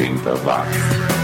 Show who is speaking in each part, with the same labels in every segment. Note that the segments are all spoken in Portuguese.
Speaker 1: 80 watts.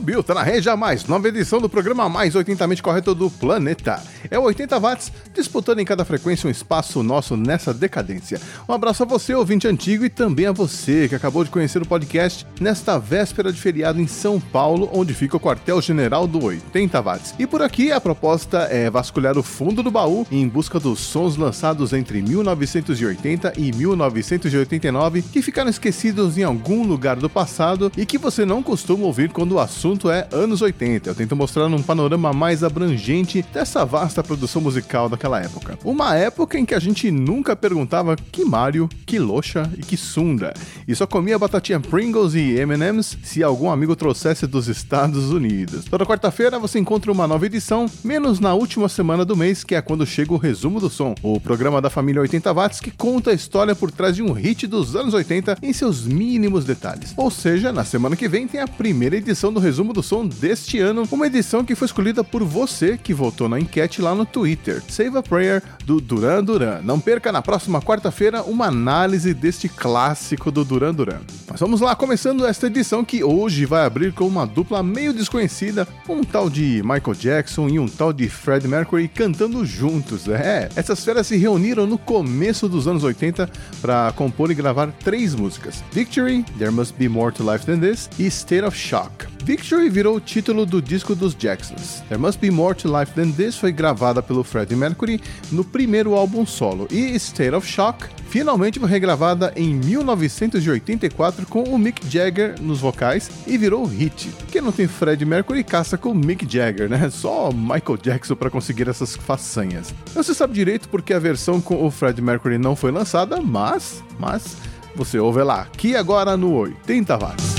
Speaker 2: Subiu, tá na rede a mais nova edição do programa mais 80mente correto do planeta. É o 80 watts, disputando em cada frequência um espaço nosso nessa decadência. Um abraço a você, ouvinte antigo, e também a você que acabou de conhecer o podcast nesta véspera de feriado em São Paulo, onde fica o quartel-general do 80 watts. E por aqui a proposta é vasculhar o fundo do baú em busca dos sons lançados entre 1980 e 1989 que ficaram esquecidos em algum lugar do passado e que você não costuma ouvir quando o assunto assunto é anos 80. Eu tento mostrar um panorama mais abrangente dessa vasta produção musical daquela época. Uma época em que a gente nunca perguntava que Mario, que Loxa e que Sunda, e só comia batatinha Pringles e M&M's se algum amigo trouxesse dos Estados Unidos. Toda quarta-feira você encontra uma nova edição, menos na última semana do mês, que é quando chega o resumo do som, o programa da família 80 watts que conta a história por trás de um hit dos anos 80 em seus mínimos detalhes. Ou seja, na semana que vem tem a primeira edição do resumo do som deste ano, uma edição que foi escolhida por você que votou na enquete lá no Twitter. Save a Prayer do Duran Duran. Não perca na próxima quarta-feira uma análise deste clássico do Duran Duran. Mas vamos lá, começando esta edição que hoje vai abrir com uma dupla meio desconhecida, um tal de Michael Jackson e um tal de Fred Mercury cantando juntos. É, essas feras se reuniram no começo dos anos 80 para compor e gravar três músicas: Victory, There Must Be More to Life Than This e State of Shock. Victory virou o título do disco dos Jacksons. There Must Be More to Life Than This foi gravada pelo Freddie Mercury no primeiro álbum solo, e State of Shock finalmente foi regravada em 1984 com o Mick Jagger nos vocais e virou hit. Quem não tem Freddie Mercury caça com Mick Jagger, né? Só Michael Jackson para conseguir essas façanhas. Não se sabe direito porque a versão com o Freddie Mercury não foi lançada, mas, mas você ouve lá, aqui agora no 80 watts.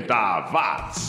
Speaker 1: 80 watts.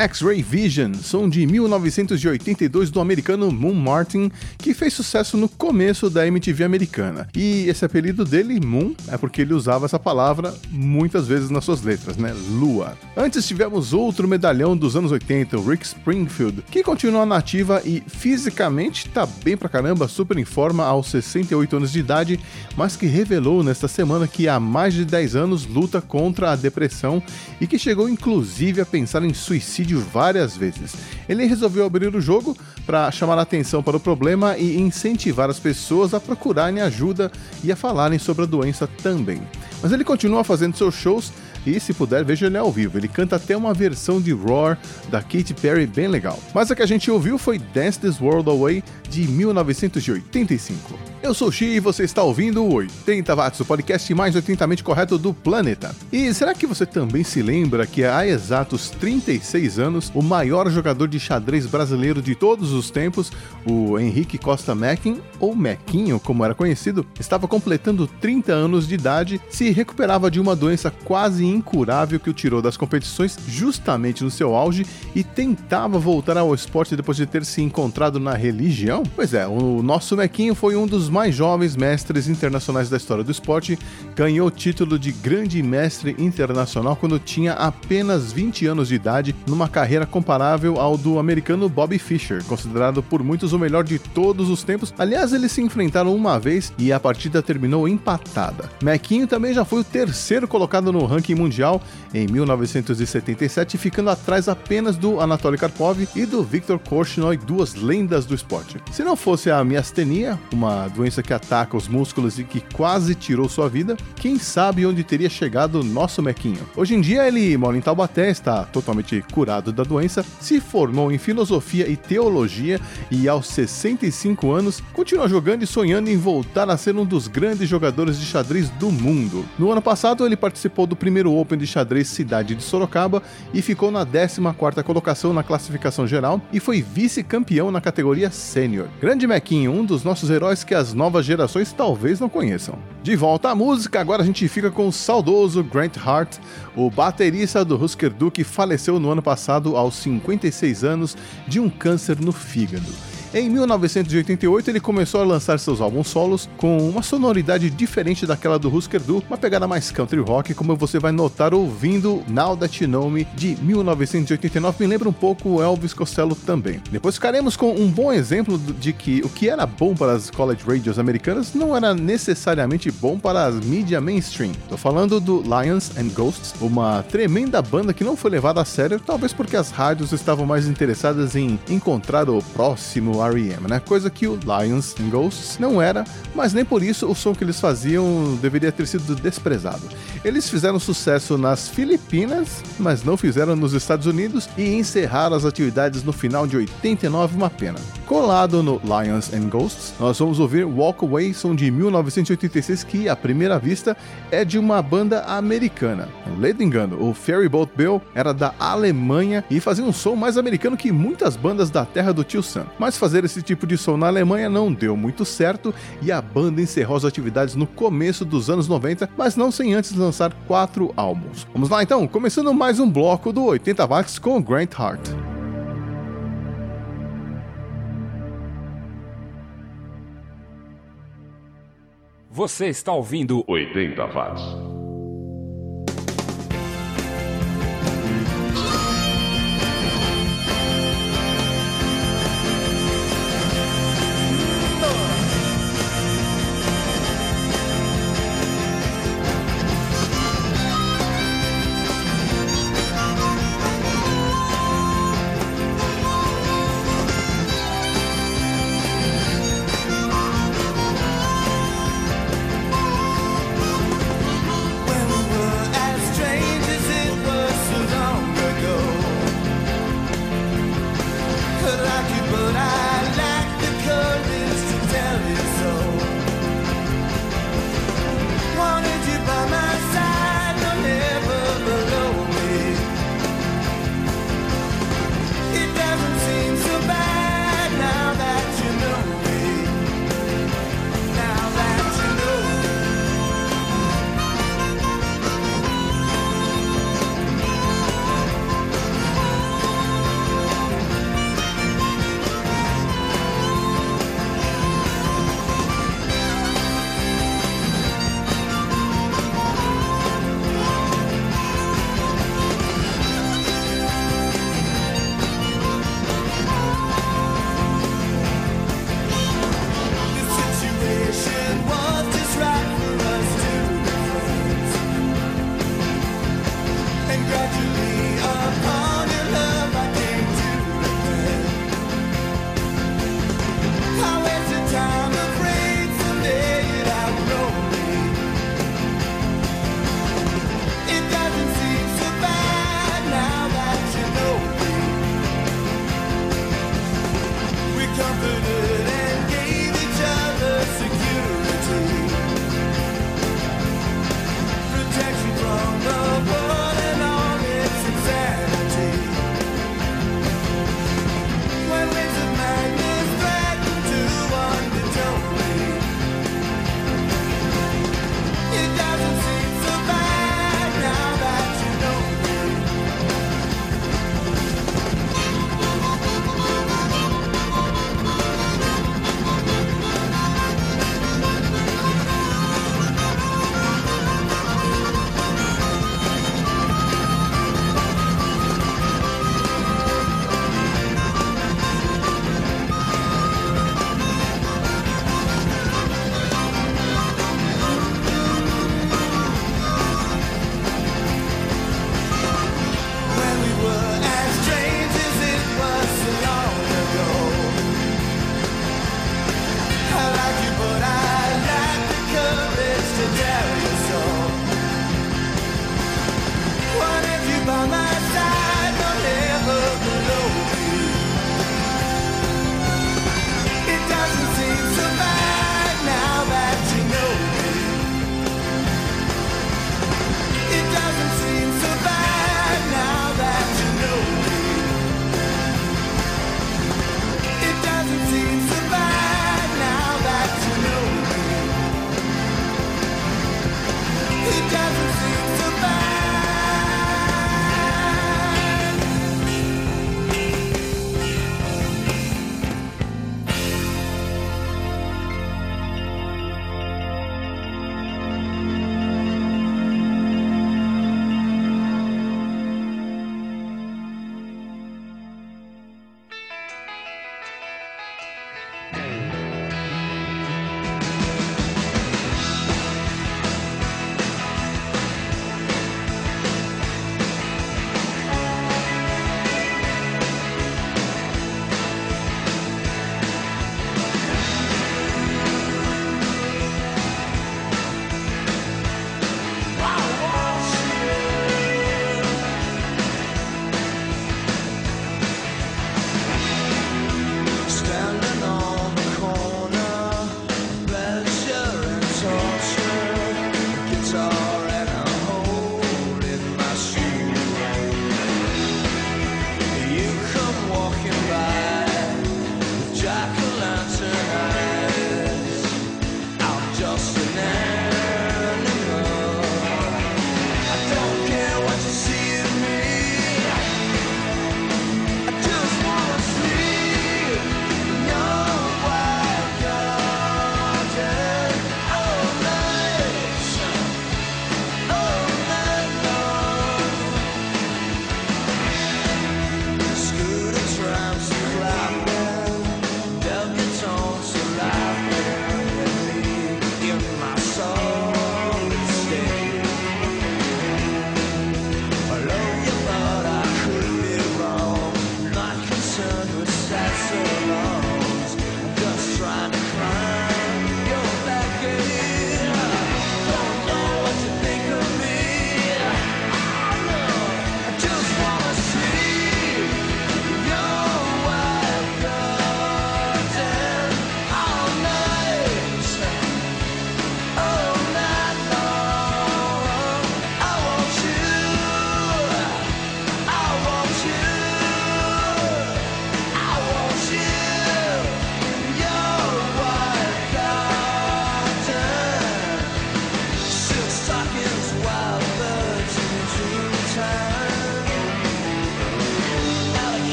Speaker 2: X-Ray Vision, som de 1982 do americano Moon Martin, que fez sucesso no começo da MTV americana. E esse apelido dele, Moon, é porque ele usava essa palavra muitas vezes nas suas letras, né? Lua. Antes tivemos outro medalhão dos anos 80, o Rick Springfield, que continua nativa e fisicamente tá bem pra caramba, super em forma aos 68 anos de idade, mas que revelou nesta semana que há mais de 10 anos luta contra a depressão e que chegou inclusive a pensar em suicídio várias vezes. Ele resolveu abrir o jogo para chamar a atenção para o problema e incentivar as pessoas a procurarem ajuda e a falarem sobre a doença também. Mas ele continua fazendo seus shows e se puder, veja ele ao vivo. Ele canta até uma versão de Roar da Katy Perry bem legal. Mas a que a gente ouviu foi Dance This World Away de 1985. Eu sou o Xi e você está ouvindo o 80 Watts, o podcast mais 80mente correto do planeta. E será que você também se lembra que há exatos 36 anos, o maior jogador de xadrez brasileiro de todos os tempos, o Henrique Costa Mackin, ou Mequinho como era conhecido, estava completando 30 anos de idade, se recuperava de uma doença quase incurável que o tirou das competições justamente no seu auge e tentava voltar ao esporte depois de ter se encontrado na religião? Pois é, o nosso Mequinho foi um dos mais jovens mestres internacionais da história do esporte, ganhou o título de Grande Mestre Internacional quando tinha apenas 20 anos de idade, numa carreira comparável ao do americano Bobby Fischer, considerado por muitos o melhor de todos os tempos. Aliás, eles se enfrentaram uma vez e a partida terminou empatada. Mequinho também já foi o terceiro colocado no ranking mundial em 1977, ficando atrás apenas do Anatoly Karpov e do Viktor Korchnoi, duas lendas do esporte. Se não fosse a miastenia, uma doença que ataca os músculos e que quase tirou sua vida, quem sabe onde teria chegado nosso Mequinho. Hoje em dia ele mora em Taubaté, está totalmente curado da doença, se formou em filosofia e teologia e aos 65 anos continua jogando e sonhando em voltar a ser um dos grandes jogadores de xadrez do mundo. No ano passado ele participou do primeiro Open de xadrez Cidade de Sorocaba e ficou na 14ª colocação na classificação geral e foi vice-campeão na categoria sênior. Grande Mequinho, um dos nossos heróis que as novas gerações talvez não conheçam. De volta à música, agora a gente fica com o saudoso Grant Hart, o baterista do Husker Du que faleceu no ano passado aos 56 anos de um câncer no fígado. Em 1988, ele começou a lançar seus álbuns solos com uma sonoridade diferente daquela do Husker Du, uma pegada mais country rock, como você vai notar ouvindo Now That You Know Me de 1989, me lembra um pouco Elvis Costello também. Depois ficaremos com um bom exemplo de que o que era bom para as college radios americanas não era necessariamente bom para as mídia mainstream. Tô falando do Lions and Ghosts, uma tremenda banda que não foi levada a sério, talvez porque as rádios estavam mais interessadas em encontrar o próximo R.E.M., né? Coisa que o Lions and Ghosts não era, mas nem por isso o som que eles faziam deveria ter sido desprezado. Eles fizeram sucesso nas Filipinas, mas não fizeram nos Estados Unidos e encerraram as atividades no final de 89, uma pena. Colado no Lions and Ghosts, nós vamos ouvir Walk Away, som de 1986, que à primeira vista é de uma banda americana. Ledo engano, o Ferryboat Bill era da Alemanha e fazia um som mais americano que muitas bandas da terra do tio Sam. Mas fazer esse tipo de som na Alemanha não deu muito certo e a banda encerrou as atividades no começo dos anos 90, mas não sem antes lançar quatro álbuns. Vamos lá então, começando mais um bloco do 80 Watts com Grant Hart.
Speaker 3: Você está ouvindo
Speaker 1: 80 watts.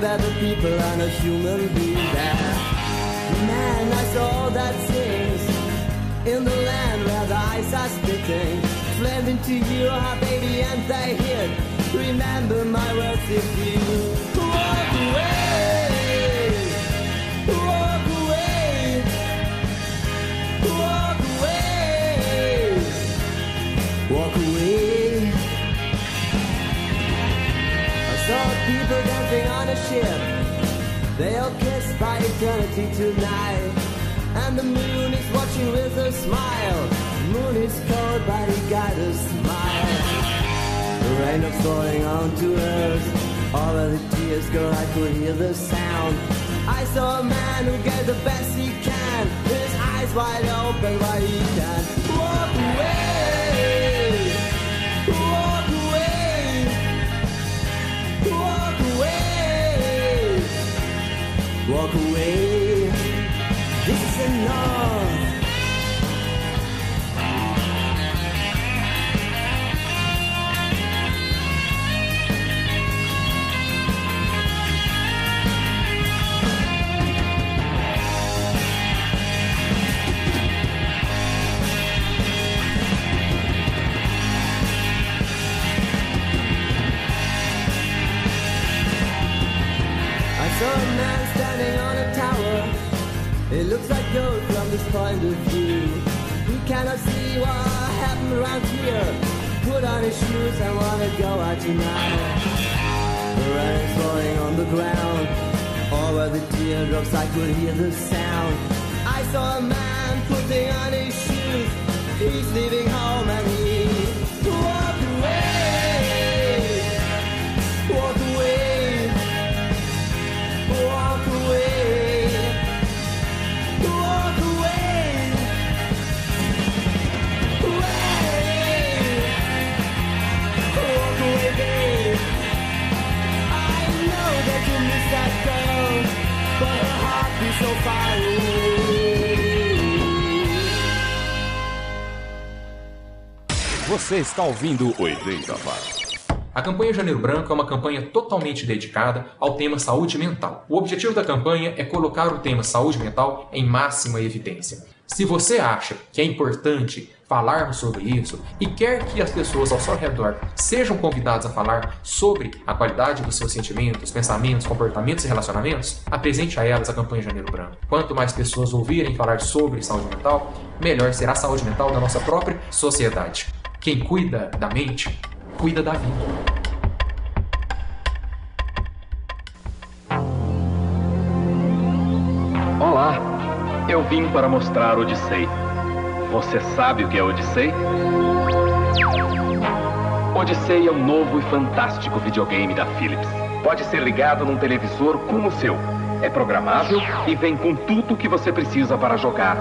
Speaker 4: that the people and a human being there. Man, I saw that sings in the land where the ice are spitting. Blending to you, ah, baby, and I hear. Remember my words if you walk away. They'll kiss by eternity tonight. And the moon is watching with a smile. The moon is cold, but he got a smile. The rain is falling onto earth. All of the tears go, I could hear the sound. I saw a man who gave the best he can. His eyes wide open, while he can't walk away. Walk away. This is enough. This point of view. He cannot see what happened around here. Put on his shoes and wanna go out tonight. The rain's falling on the ground. Where the teardrops I could hear the sound. I saw a man putting on his shoes. He's leaving home and he
Speaker 3: Você está ouvindo
Speaker 1: 80 watts.
Speaker 5: A campanha Janeiro Branco é uma campanha totalmente dedicada ao tema saúde mental. O objetivo da campanha é colocar o tema saúde mental em máxima evidência. Se você acha que é importante falarmos sobre isso e quer que as pessoas ao seu redor sejam convidadas a falar sobre a qualidade dos seus sentimentos, pensamentos, comportamentos e relacionamentos, apresente a elas a campanha Janeiro Branco. Quanto mais pessoas ouvirem falar sobre saúde mental, melhor será a saúde mental da nossa própria sociedade. Quem cuida da mente, cuida da vida.
Speaker 6: Olá, eu vim para mostrar Odyssey. Você sabe o que é Odyssey? Odyssey é um novo e fantástico videogame da Philips. Pode ser ligado num televisor como o seu. É programável e vem com tudo o que você precisa para jogar.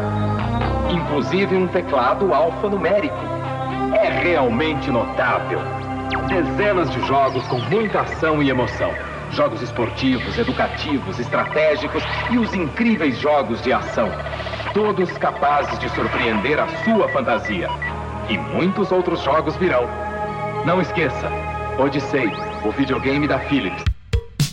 Speaker 6: Inclusive um teclado alfanumérico. É realmente notável. Dezenas de jogos com muita ação e emoção. Jogos esportivos, educativos, estratégicos e os incríveis jogos de ação. Todos capazes de surpreender a sua fantasia. E muitos outros jogos virão. Não esqueça, Odyssey, o videogame da Philips.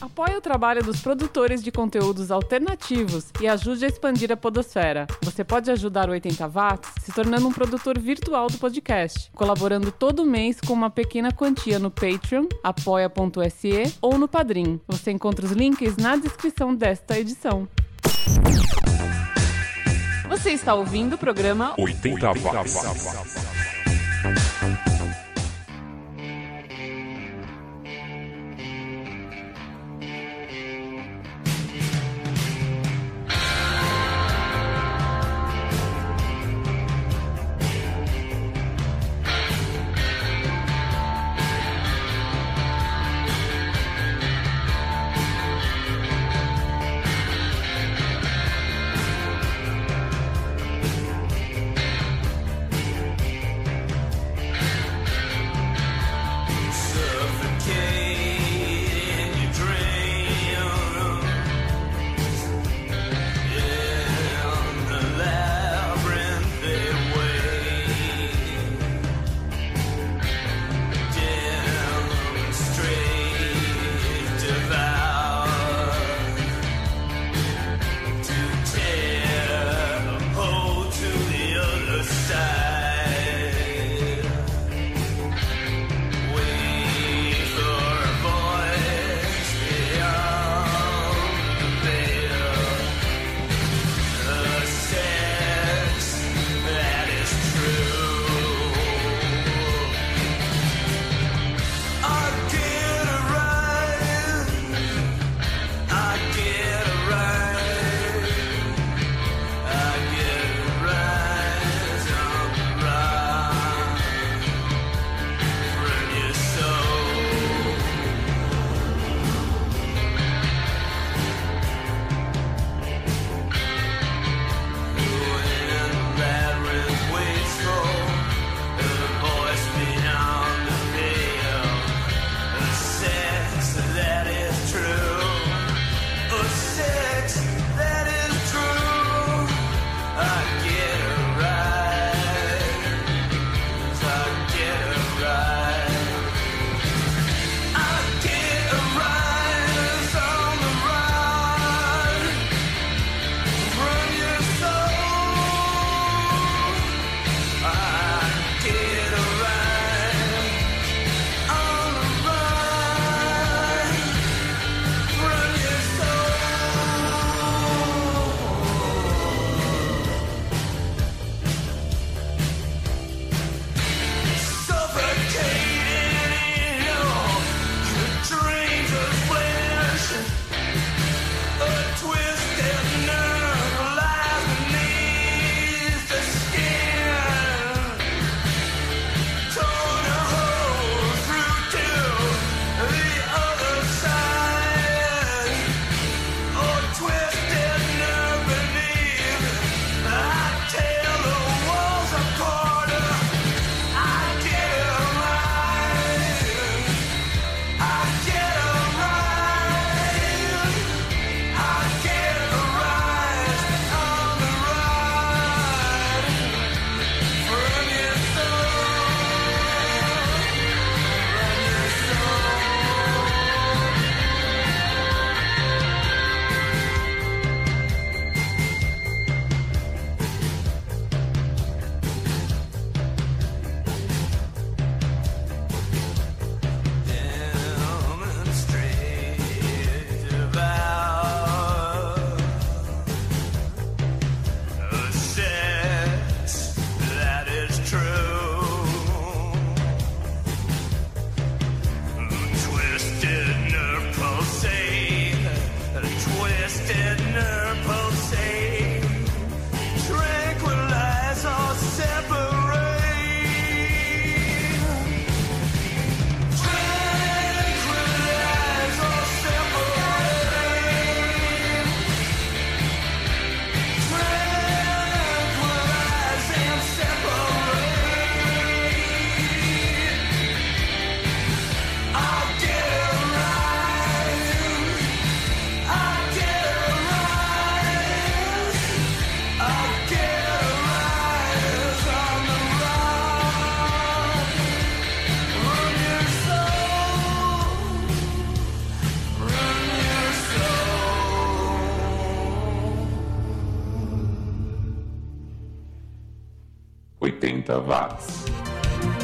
Speaker 7: Apoie o trabalho dos produtores de conteúdos alternativos e ajude a expandir a podosfera. Você pode ajudar o 80 Watts se tornando um produtor virtual do podcast, colaborando todo mês com uma pequena quantia no Patreon, apoia.se ou no Padrim. Você encontra os links na descrição desta edição. Você está ouvindo o programa
Speaker 1: 80 watts. 80 watts.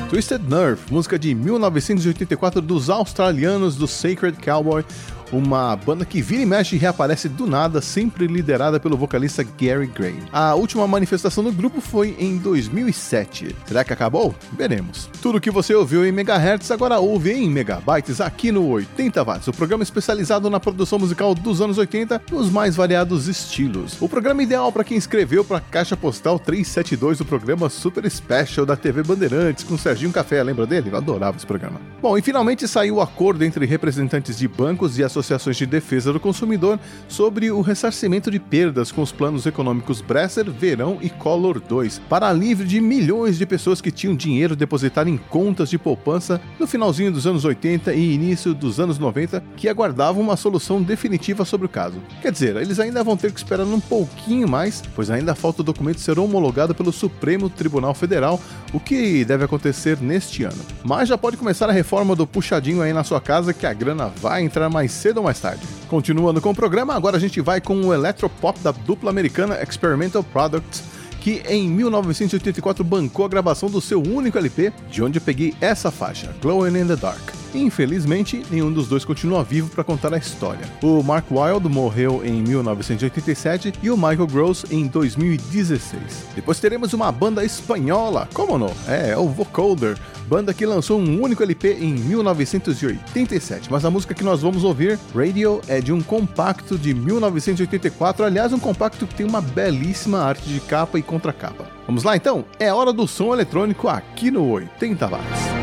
Speaker 2: Twisted Nerve, música de 1984 dos australianos do Sacred Cowboy, uma banda que vira e mexe e reaparece do nada, sempre liderada pelo vocalista Gary Gray. A última manifestação do grupo foi em 2007. Será que acabou? Veremos. Tudo que você ouviu em megahertz agora ouve em megabytes aqui no 80 watts, o programa especializado na produção musical dos anos 80 nos mais variados estilos. O programa ideal para quem escreveu para a caixa postal 372 do programa Super Special da TV Bandeirantes com Serginho Café, lembra dele? Eu adorava esse programa. Bom, e finalmente saiu o acordo entre representantes de bancos e associações associações de defesa do consumidor sobre o ressarcimento de perdas com os planos econômicos Bresser, Verão e Collor 2, para alívio de milhões de pessoas que tinham dinheiro depositado em contas de poupança no finalzinho dos anos 80 e início dos anos 90 que aguardavam uma solução definitiva sobre o caso. Quer dizer, eles ainda vão ter que esperar um pouquinho mais, pois ainda falta o documento ser homologado pelo Supremo Tribunal Federal, o que deve acontecer neste ano. Mas já pode começar a reforma do puxadinho aí na sua casa que a grana vai entrar mais cedo ou mais tarde. Continuando com o programa, agora a gente vai com o electropop da dupla americana Experimental Products, que em 1984 bancou a gravação do seu único LP, de onde eu peguei essa faixa, Glowing in the Dark. Infelizmente, nenhum dos dois continua vivo para contar a história. O Mark Wilde morreu em 1987 e o Michael Gross em 2016. Depois teremos uma banda espanhola, como não? É, o Vocoder, banda que lançou um único LP em 1987. Mas a música que nós vamos ouvir, Radio, é de um compacto de 1984. Aliás, um compacto que tem uma belíssima arte de capa e contracapa. Vamos lá então? É hora do som eletrônico aqui no 80 watts.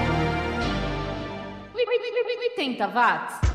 Speaker 7: 80 watts.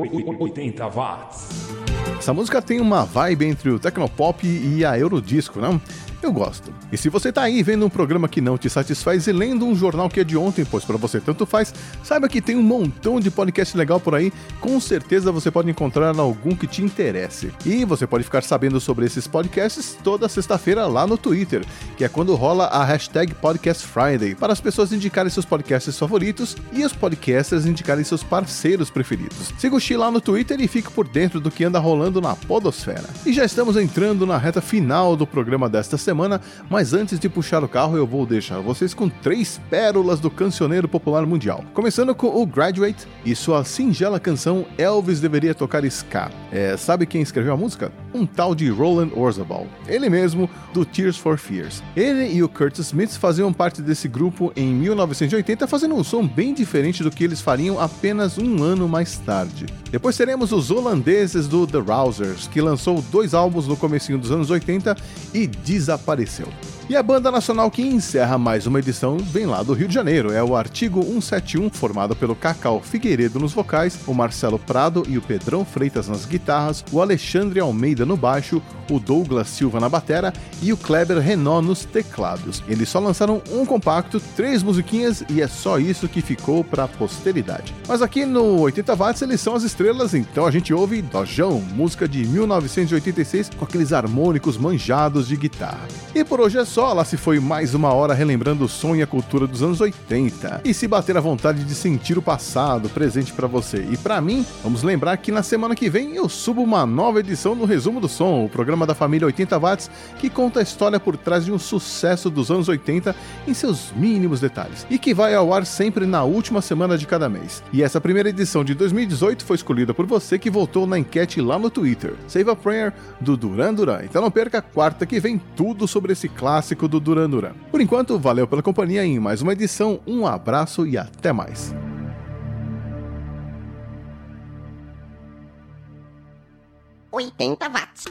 Speaker 1: 80 watts.
Speaker 2: Essa música tem uma vibe entre o Tecnopop e a Eurodisco, não? Eu gosto. E se você tá aí vendo um programa que não te satisfaz e lendo um jornal que é de ontem, pois para você tanto faz, saiba que tem um montão de podcast legal por aí, com certeza você pode encontrar algum que te interesse. E você pode ficar sabendo sobre esses podcasts toda sexta-feira lá no Twitter, que é quando rola a hashtag Podcast Friday, para as pessoas indicarem seus podcasts favoritos e os podcasters indicarem seus parceiros preferidos. Siga o Xi lá no Twitter e fique por dentro do que anda rolando na podosfera. E já estamos entrando na reta final do programa desta semana semana, mas antes de puxar o carro, eu vou deixar vocês com três pérolas do cancioneiro popular mundial. Começando com o Graduate e sua singela canção Elvis Deveria Tocar Ska. É, sabe quem escreveu a música? Um tal de Roland Orzabal, ele mesmo, do Tears for Fears. Ele e o Curtis Smith faziam parte desse grupo em 1980, fazendo um som bem diferente do que eles fariam apenas um ano mais tarde. Depois teremos os holandeses do The Rousers, que lançou dois álbuns no comecinho dos anos 80 e desapareceu desapareceu. E a banda nacional que encerra mais uma edição vem lá do Rio de Janeiro. É o Artigo 171, formado pelo Cacau Figueiredo nos vocais, o Marcelo Prado e o Pedrão Freitas nas guitarras, o Alexandre Almeida no baixo, o Douglas Silva na batera e o Kleber Renault nos teclados. Eles só lançaram um compacto, três musiquinhas e é só isso que ficou para a posteridade. Mas aqui no 80 watts eles são as estrelas, então a gente ouve Dojão, música de 1986 com aqueles harmônicos manjados de guitarra. E por hoje é só, lá se foi mais uma hora relembrando o som e a cultura dos anos 80. E se bater a vontade de sentir o passado presente para você e para mim, vamos lembrar que na semana que vem eu subo uma nova edição no Resumo do Som, o programa da família 80 watts que conta a história por trás de um sucesso dos anos 80 em seus mínimos detalhes e que vai ao ar sempre na última semana de cada mês. E essa primeira edição de 2018 foi escolhida por você que votou na enquete lá no Twitter. Save a Prayer do Duran Duran. Então não perca quarta que vem tudo sobre esse clássico do Duran Duran. Por enquanto, valeu pela companhia em mais uma edição, um abraço e até mais.
Speaker 8: Oitenta watts.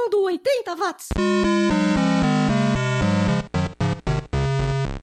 Speaker 9: Edição do 80 Watts.